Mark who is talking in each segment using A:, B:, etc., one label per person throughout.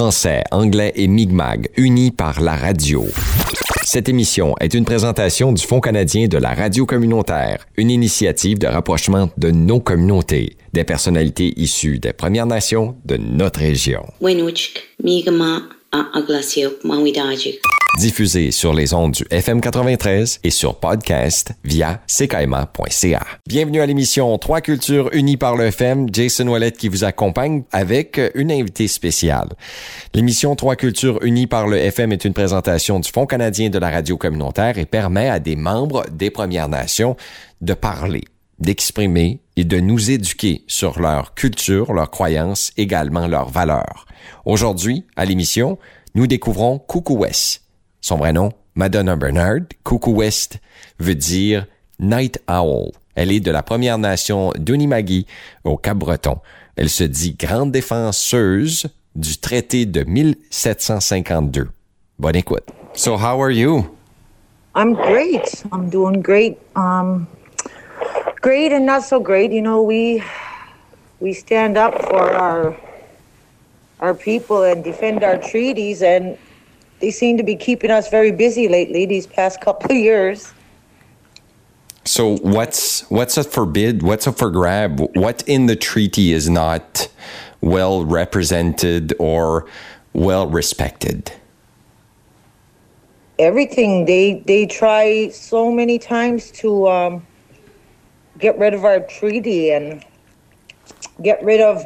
A: français, anglais et Mi'kmaq, unis par la radio. Cette émission est une présentation du Fonds canadien de la radio communautaire, une initiative de rapprochement de nos communautés, des personnalités issues des Premières Nations de notre région. Diffusée sur les ondes du FM 93 et sur podcast via ckaima.ca. Bienvenue à l'émission Trois cultures unies par le FM. Jason Wallet qui vous accompagne avec une invitée spéciale. L'émission Trois cultures unies par le FM est une présentation du Fonds canadien de la radio communautaire et permet à des membres des Premières Nations de parler, d'exprimer et de nous éduquer sur leur culture, leurs croyances, également leurs valeurs. Aujourd'hui, à l'émission, nous découvrons Coucou West. Son vrai nom, Madonna Bernard. Coucou West veut dire Night Owl. Elle est de la Première Nation d'Unimagi au Cap-Breton. Elle se dit grande défenseuse du traité de 1752. Bonne écoute. So how are you?
B: I'm great. I'm doing great. Um, great and not so great. You know, we we stand up for our our people and defend our treaties, and they seem to be keeping us very busy lately. These past couple of years.
A: So what's what's up for bid? What's up for grab? What in the treaty is not well represented or well respected?
B: Everything they they try so many times to um, get rid of our treaty and get rid of.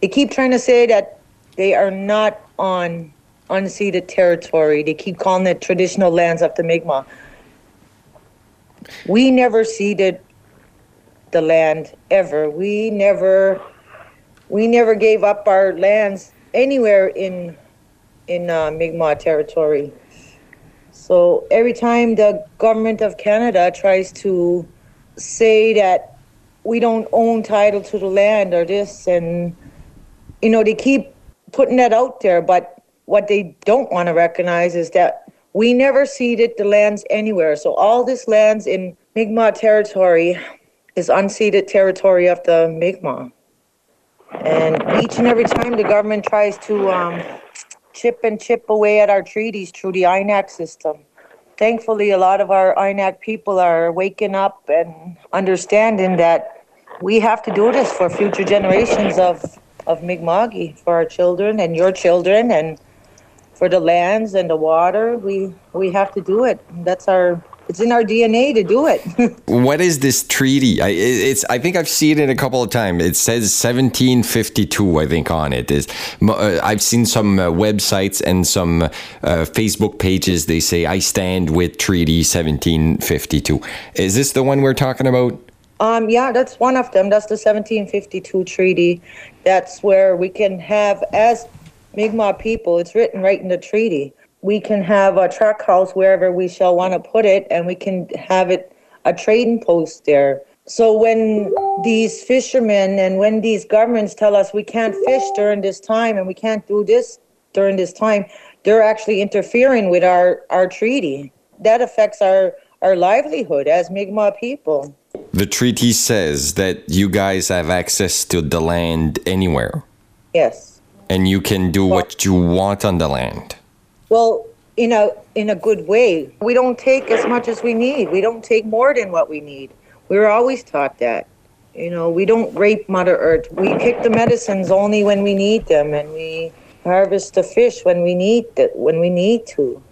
B: They keep trying to say that they are not on unceded territory. They keep calling it traditional lands of the Mi'kmaq. We never ceded the land ever. We never we never gave up our lands anywhere in in uh, Mi'kmaq territory. So every time the government of Canada tries to say that we don't own title to the land or this, and you know they keep putting that out there, but what they don't want to recognize is that we never ceded the lands anywhere. So all this lands in Mi'kmaq territory is unceded territory of the Mi'kmaq. And each and every time the government tries to um, chip and chip away at our treaties through the INAC system. Thankfully, a lot of our INAC people are waking up and understanding that we have to do this for future generations of, of Mi'kmaqi, for our children and your children, and for the lands and the water. We, we have to do it. That's our it's in our DNA to do it.
A: what is this treaty? I, it's I think I've seen it a couple of times. It says 1752, I think, on it. Is uh, I've seen some uh, websites and some uh, Facebook pages. They say I stand with Treaty 1752. Is this the one we're talking about?
B: Um, yeah, that's one of them. That's the 1752 treaty. That's where we can have, as Mi'kmaq people, it's written right in the treaty we can have a truck house wherever we shall want to put it, and we can have it a trading post there. So when these fishermen and when these governments tell us we can't fish during this time and we can't do this during this time, they're actually interfering with our, our treaty. That affects our, our livelihood as Mi'kmaq people.
A: The treaty says that you guys have access to the land anywhere.
B: Yes.
A: And you can do what you want on the land.
B: Well, in a in a good way. We don't take as much as we need. We don't take more than what we need. We were always taught that. You know, we don't rape Mother Earth. We pick the medicines only when we need them, and we harvest the fish when we need it, when we need to.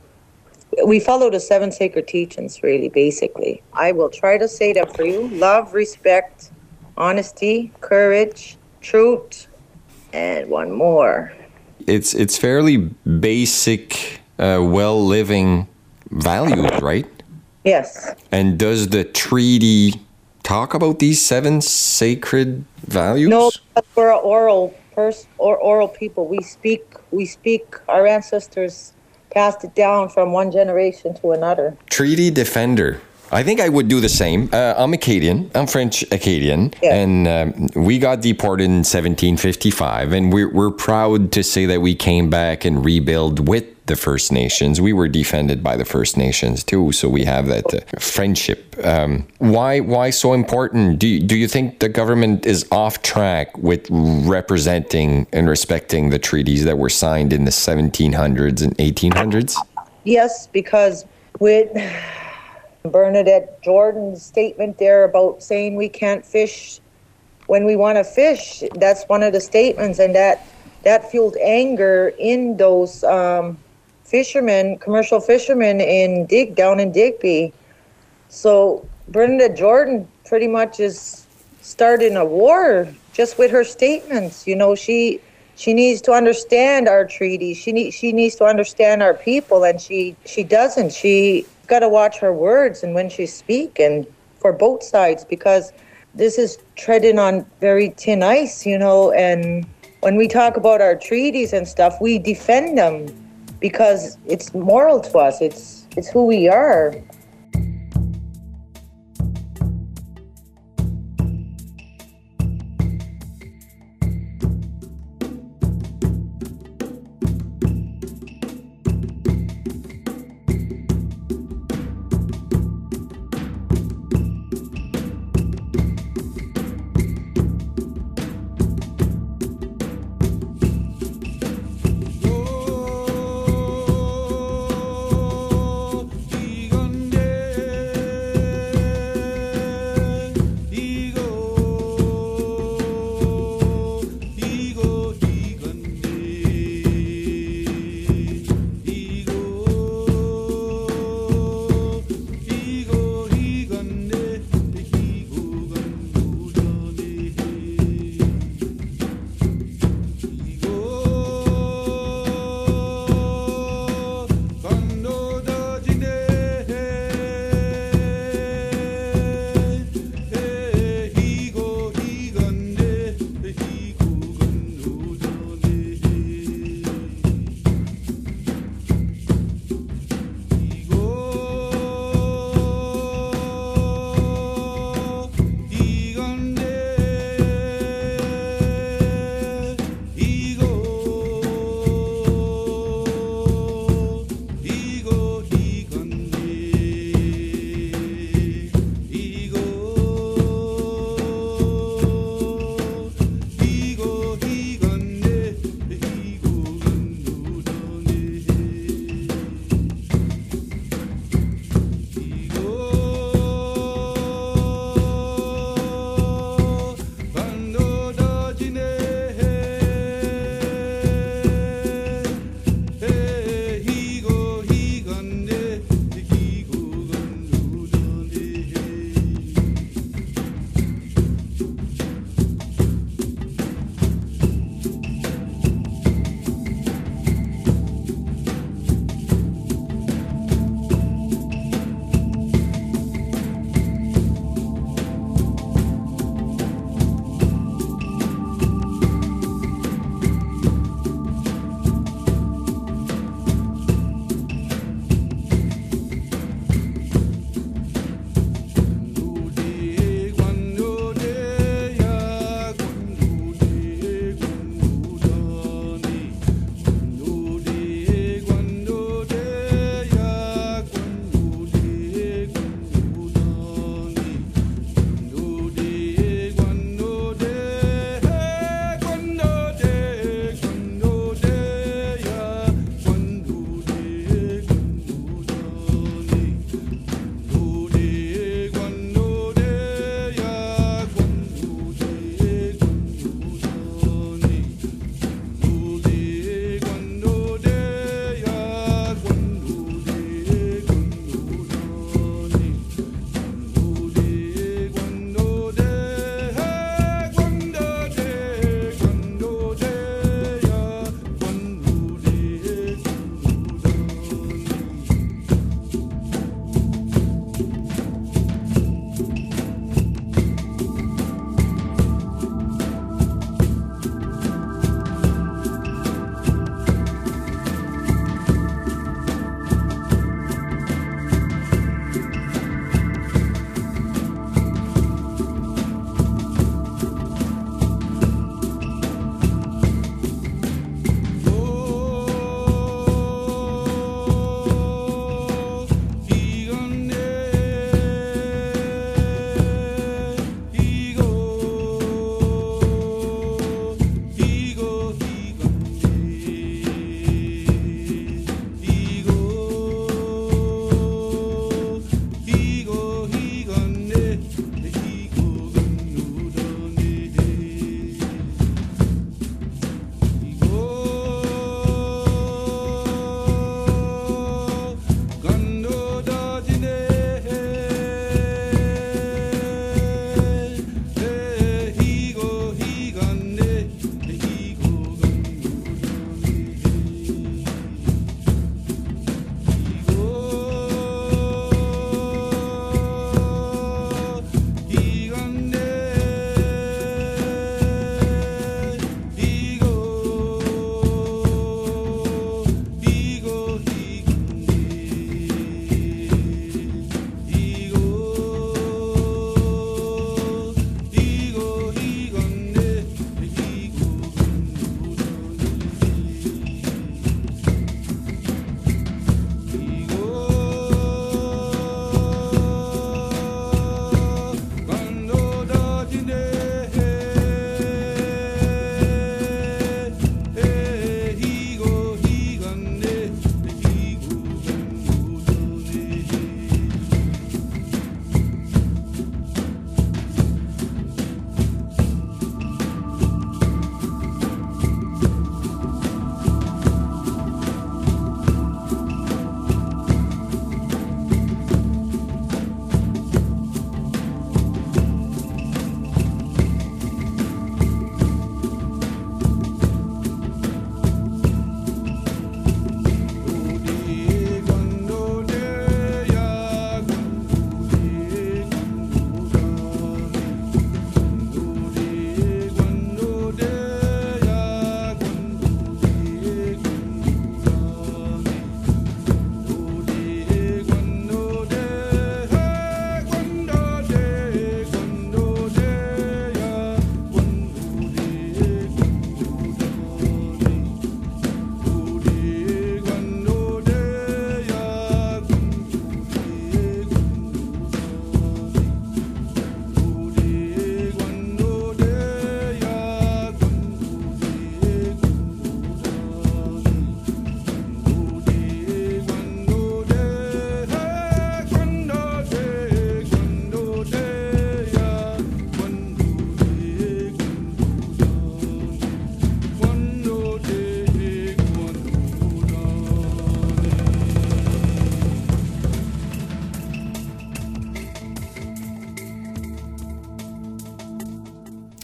B: We follow the seven sacred teachings, really, basically. I will try to say them for you: love, respect, honesty, courage, truth, and one more
A: it's it's fairly basic, uh, well living values, right?
B: Yes.
A: And does the treaty talk about these seven sacred values?
B: No, we're oral pers- or oral people. We speak. We speak. Our ancestors passed it down from one generation to another.
A: Treaty defender. I think I would do the same. Uh, I'm Acadian. I'm French Acadian, yeah. and um, we got deported in 1755, and we're we're proud to say that we came back and rebuild with the First Nations. We were defended by the First Nations too, so we have that uh, friendship. Um, why why so important? Do you, do you think the government is off track with representing and respecting the treaties that were signed in the 1700s and 1800s?
B: Yes, because with Bernadette Jordan's statement there about saying we can't fish when we want to fish, that's one of the statements, and that that fueled anger in those um, fishermen, commercial fishermen in Dig down in Digby. So Bernadette Jordan pretty much is starting a war just with her statements. You know, she she needs to understand our treaties. She needs she needs to understand our people, and she she doesn't. She got to watch her words and when she speak, and for both sides because this is treading on very thin ice, you know. And when we talk about our treaties and stuff, we defend them because it's moral to us. It's it's who we are.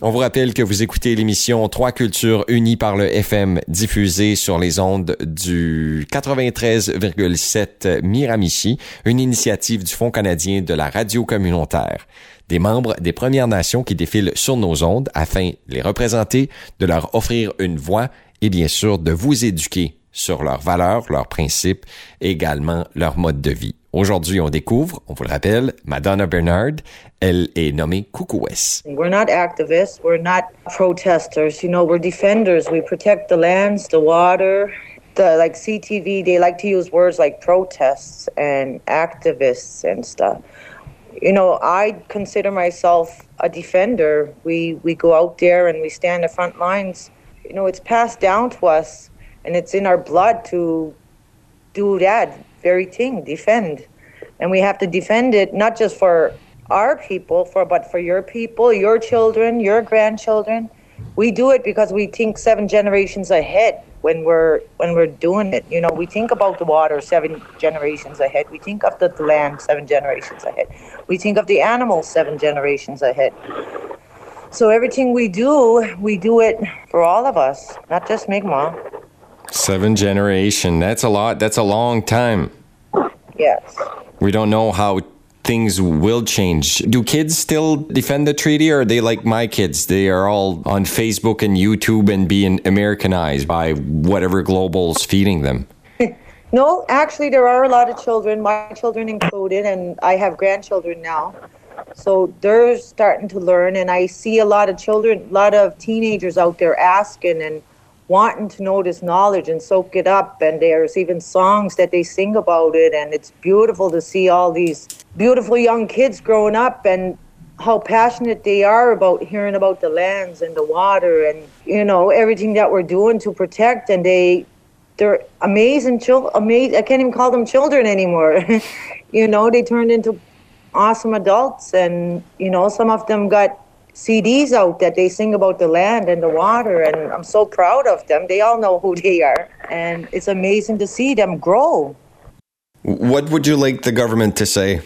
A: On vous rappelle que vous écoutez l'émission Trois cultures unies par le FM diffusée sur les ondes du 93,7 Miramichi, une initiative du Fonds canadien de la radio communautaire. Des membres des Premières Nations qui défilent sur nos ondes afin de les représenter, de leur offrir une voix et bien sûr de vous éduquer sur leurs valeurs, leurs principes, également leur mode de vie. Aujourd'hui, on découvre, on vous le rappelle, Madonna Bernard. Elle est nommée Kukuwes.
B: We're not activists. We're not protesters. You know, we're defenders. We protect the lands, the water. The, like CTV, they like to use words like protests and activists and stuff. You know, I consider myself a defender. We we go out there and we stand the front lines. You know, it's passed down to us and it's in our blood to do that very thing, defend. And we have to defend it not just for our people, for but for your people, your children, your grandchildren. We do it because we think seven generations ahead when we're when we're doing it. You know, we think about the water seven generations ahead. We think of the land seven generations ahead. We think of the animals seven generations ahead. So everything we do, we do it for all of us, not just Mi'kmaq.
A: Seven generation. That's a lot. That's a long time.
B: Yes.
A: We don't know how things will change. Do kids still defend the treaty or are they like my kids? They are all on Facebook and YouTube and being Americanized by whatever global's feeding them.
B: no, actually there are a lot of children, my children included, and I have grandchildren now. So they're starting to learn and I see a lot of children, a lot of teenagers out there asking and wanting to know this knowledge and soak it up. And there's even songs that they sing about it. And it's beautiful to see all these beautiful young kids growing up and how passionate they are about hearing about the lands and the water and, you know, everything that we're doing to protect. And they, they're amazing children. I can't even call them children anymore. you know, they turned into awesome adults. And, you know, some of them got CDs out that they sing about the land and the water, and I'm so proud of them. They all know who they are, and it's amazing to see them grow.
A: What would you like the government to say?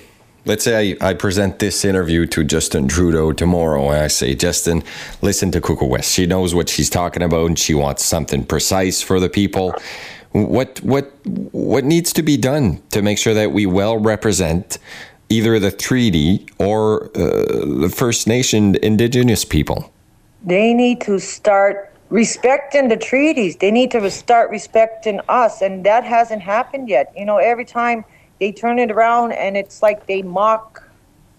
A: Let's say I, I present this interview to Justin Trudeau tomorrow, and I say, Justin, listen to Kukuwes. She knows what she's talking about, and she wants something precise for the people. What what what needs to be done to make sure that we well represent either the treaty or uh, the First Nation indigenous people?
B: They need to start respecting the treaties. They need to start respecting us, and that hasn't happened yet. You know, every time they turn it around, and it's like they mock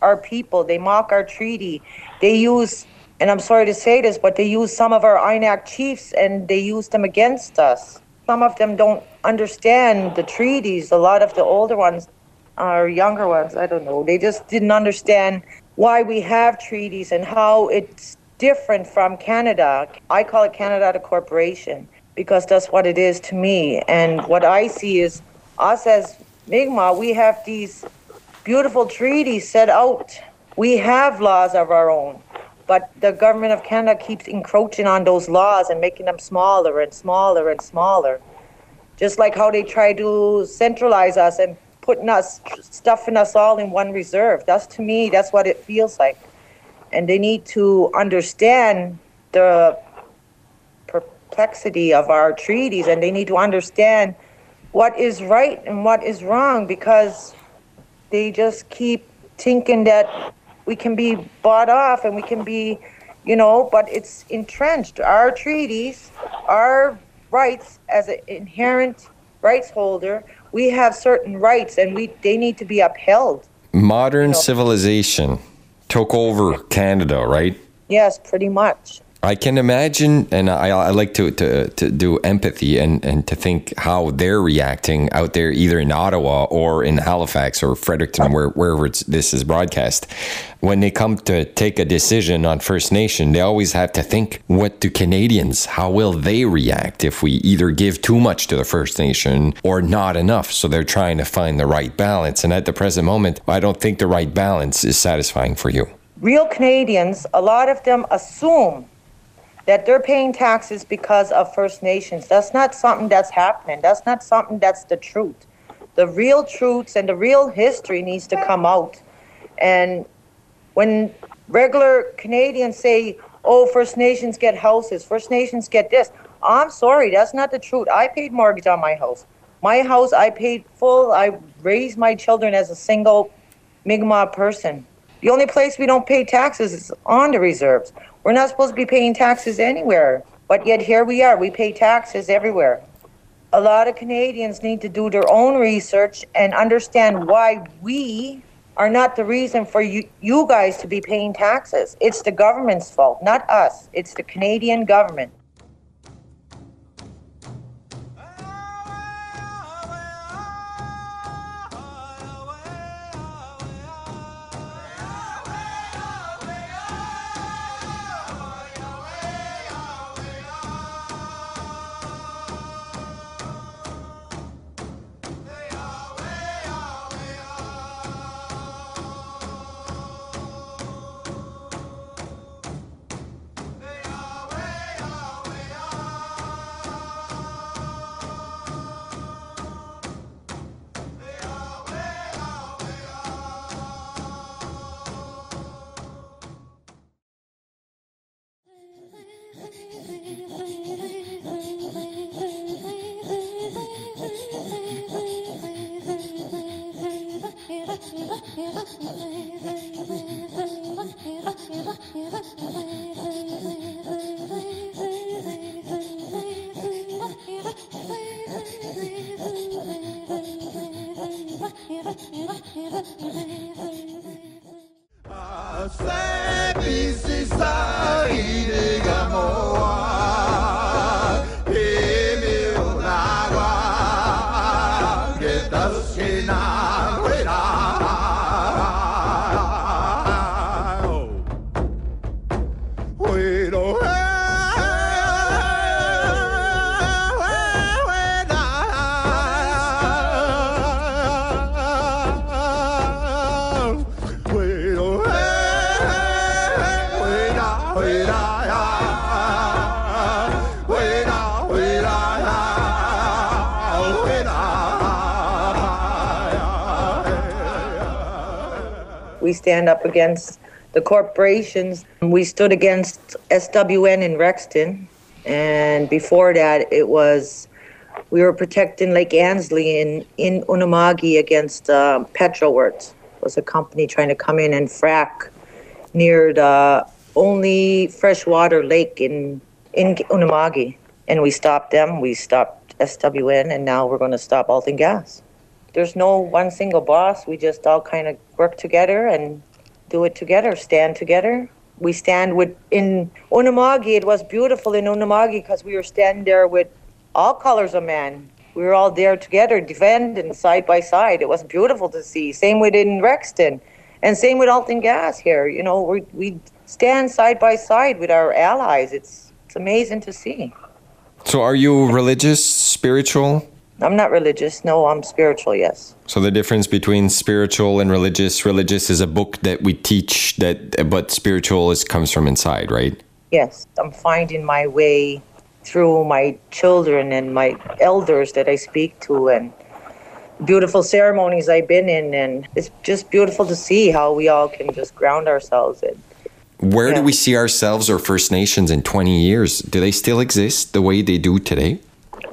B: our people, they mock our treaty. They use, and I'm sorry to say this, but they use some of our INAC chiefs and they use them against us. Some of them don't understand the treaties. A lot of the older ones our younger ones, I don't know, they just didn't understand why we have treaties and how it's different from Canada. I call it Canada the corporation because that's what it is to me. And what I see is us as Mi'kmaq, we have these beautiful treaties set out. We have laws of our own, but the government of Canada keeps encroaching on those laws and making them smaller and smaller and smaller. Just like how they try to centralize us and putting us, stuffing us all in one reserve. That's to me, that's what it feels like. And they need to understand the perplexity of our treaties and they need to understand what is right and what is wrong because they just keep thinking that we can be bought off and we can be, you know, but it's entrenched. Our treaties, our rights as an inherent rights holder we have certain rights and we they need to be upheld.
A: Modern you know? civilization took over Canada, right?
B: Yes, pretty much.
A: I can imagine, and I, I like to, to, to do empathy and, and to think how they're reacting out there, either in Ottawa or in Halifax or Fredericton, where, wherever this is broadcast. When they come to take a decision on First Nation, they always have to think, what do Canadians, how will they react if we either give too much to the First Nation or not enough? So they're trying to find the right balance. And at the present moment, I don't think the right balance is satisfying for you.
B: Real Canadians, a lot of them assume that they're paying taxes because of First Nations. That's not something that's happening. That's not something that's the truth. The real truths and the real history needs to come out. And when regular Canadians say, oh, First Nations get houses, First Nations get this. I'm sorry, that's not the truth. I paid mortgage on my house. My house, I paid full. I raised my children as a single Mi'kmaq person. The only place we don't pay taxes is on the reserves. We're not supposed to be paying taxes anywhere, but yet here we are. We pay taxes everywhere. A lot of Canadians need to do their own research and understand why we are not the reason for you, you guys to be paying taxes. It's the government's fault, not us. It's the Canadian government. Stand up against the corporations. We stood against SWN in Rexton. And before that, it was we were protecting Lake Ainslie in, in Unama'ki against uh, PetroWorth. It was a company trying to come in and frack near the only freshwater lake in, in Unama'ki. And we stopped them. We stopped SWN, and now we're going to stop Alton Gas. There's no one single boss. We just all kind of work together and do it together, stand together. We stand with in Unama'ki. It was beautiful in Unama'ki because we were standing there with all colors of men. We were all there together, defending side by side. It was beautiful to see. Same with in Rexton, and same with Alton Gas here. You know, we we stand side by side with our allies. It's it's amazing to see.
A: So, are you religious, spiritual?
B: I'm not religious. No, I'm spiritual. Yes.
A: So the difference between spiritual and religious, religious is a book that we teach that but spiritual is comes from inside, right?
B: Yes. I'm finding my way through my children and my elders that I speak to and beautiful ceremonies I've been in and it's just beautiful to see how we all can just ground ourselves in.
A: Where
B: Yeah.
A: do we see ourselves or First Nations in 20 years? Do they still exist the way they do today?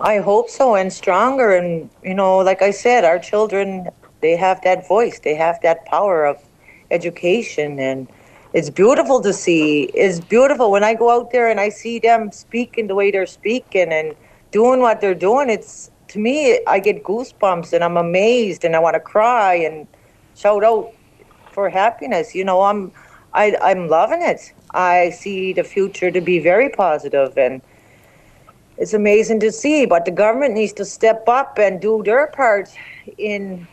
B: I hope so, and stronger. And you know, like I said, our children they have that voice, they have that power of education, and it's beautiful to see. It's beautiful when I go out there and I see them speaking the way they're speaking and doing what they're doing. It's to me, I get goosebumps, and I'm amazed, and I want to cry and shout out for happiness. You know, I'm I, I'm loving it. I see the future to be very positive and it's amazing to see, but the government needs to step up and do their part in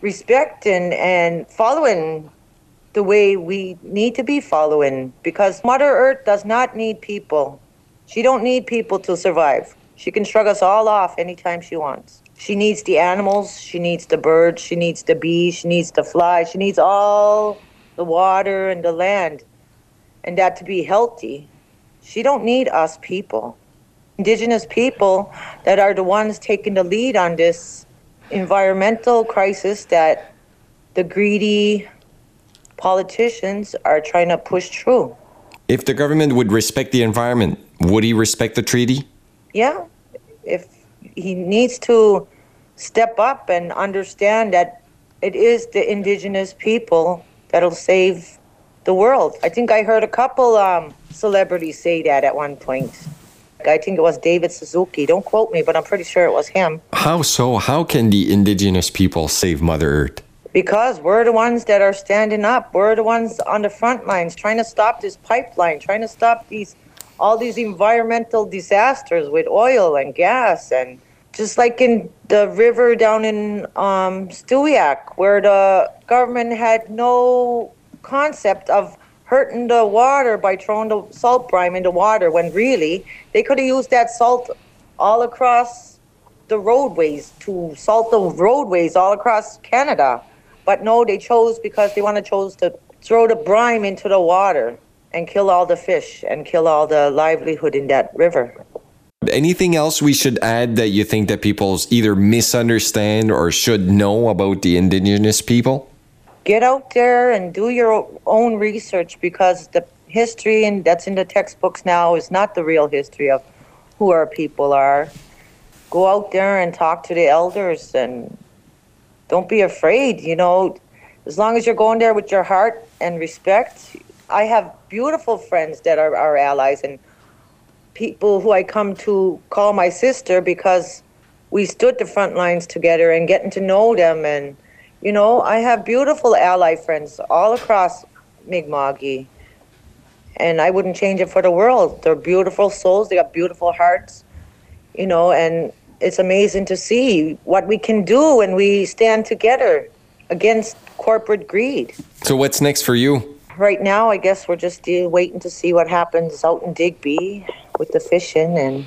B: respecting and following the way we need to be following because Mother Earth does not need people. She don't need people to survive. She can shrug us all off anytime she wants. She needs the animals, she needs the birds, she needs the bees, she needs the flies, she needs all the water and the land. And that to be healthy. She don't need us people indigenous people that are the ones taking the lead on this environmental crisis that the greedy politicians are trying to push through.
A: If the government would respect the environment, would he respect the treaty?
B: Yeah, if he needs to step up and understand that it is the indigenous people that'll save the world. I think I heard a couple um, celebrities say that at one point. I think it was David Suzuki. Don't quote me, but I'm pretty sure it was him.
A: How so? How can the indigenous people save Mother Earth?
B: Because we're the ones that are standing up. We're the ones on the front lines trying to stop this pipeline, trying to stop these all these environmental disasters with oil and gas and just like in the river down in um, Stewiacke, where the government had no concept of hurting the water by throwing the salt brine in the water when really they could have used that salt all across the roadways to salt the roadways all across Canada. But no, they chose because they want to chose to throw the brine into the water and kill all the fish and kill all the livelihood in that river.
A: Anything else we should add that you think that people either misunderstand or should know about the indigenous people?
B: Get out there and do your own research because the history and that's in the textbooks now is not the real history of who our people are. Go out there and talk to the elders and don't be afraid, you know, as long as you're going there with your heart and respect. I have beautiful friends that are our allies and people who I come to call my sister because we stood the front lines together and getting to know them. And, you know, I have beautiful ally friends all across Mi'kma'ki. And I wouldn't change it for the world. They're beautiful souls, they got beautiful hearts, you know, and it's amazing to see what we can do when we stand together against corporate greed.
A: So, what's next for you?
B: Right now, I guess we're just waiting to see what happens out in Digby with the fishing, and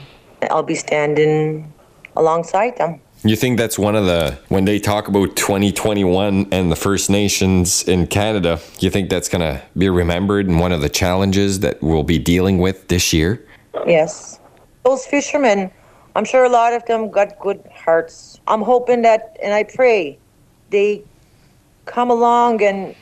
B: I'll be standing alongside them.
A: You think that's one of the, when they talk about 2021 and the First Nations in Canada, you think that's going to be remembered and one of the challenges that we'll be dealing with this year?
B: Yes. Those fishermen, I'm sure a lot of them got good hearts. I'm hoping that, and I pray, they come along and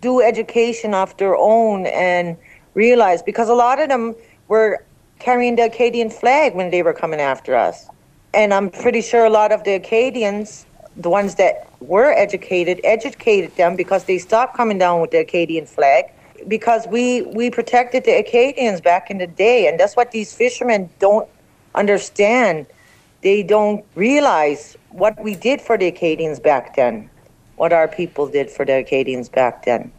B: do education of their own and realize, because a lot of them were carrying the Acadian flag when they were coming after us. And I'm pretty sure a lot of the Acadians, the ones that were educated, educated them because they stopped coming down with the Acadian flag because we, we protected the Acadians back in the day. And that's what these fishermen don't understand. They don't realize what we did for the Acadians back then, what our people did for the Acadians back then.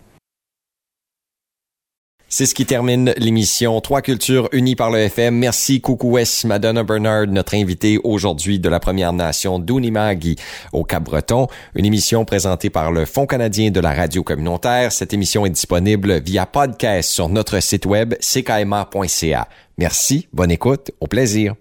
A: C'est ce qui termine l'émission Trois cultures unies par le FM. Merci West Madonna Bernard, notre invitée aujourd'hui de la Première Nation d'Unimagi au Cap-Breton. Une émission présentée par le Fonds canadien de la radio communautaire. Cette émission est disponible via podcast sur notre site web ckma.ca. Merci, bonne écoute, au plaisir.